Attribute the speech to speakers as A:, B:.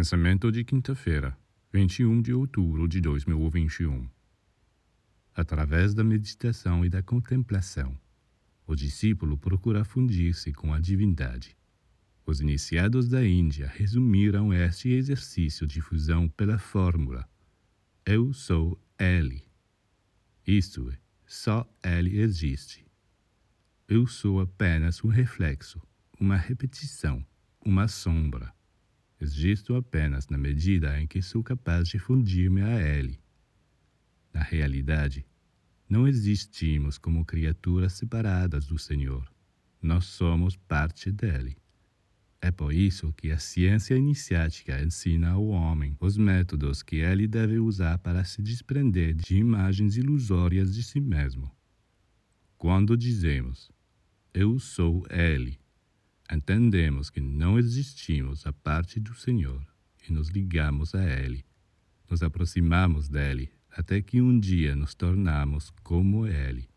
A: Pensamento de quinta-feira, 21 de outubro de 2021. Através da meditação e da contemplação, o discípulo procura fundir-se com a divindade. Os iniciados da Índia resumiram este exercício de fusão pela fórmula Eu sou Ele. Isto é, só Ele existe. Eu sou apenas um reflexo, uma repetição, uma sombra Existo apenas na medida em que sou capaz de fundir-me a Ele. Na realidade, não existimos como criaturas separadas do Senhor. Nós somos parte dele. É por isso que a ciência iniciática ensina ao homem os métodos que ele deve usar para se desprender de imagens ilusórias de si mesmo. Quando dizemos, Eu sou Ele, entendemos que não existimos a parte do Senhor e nos ligamos a Ele. Nos aproximamos dele até que um dia nos tornamos como Ele.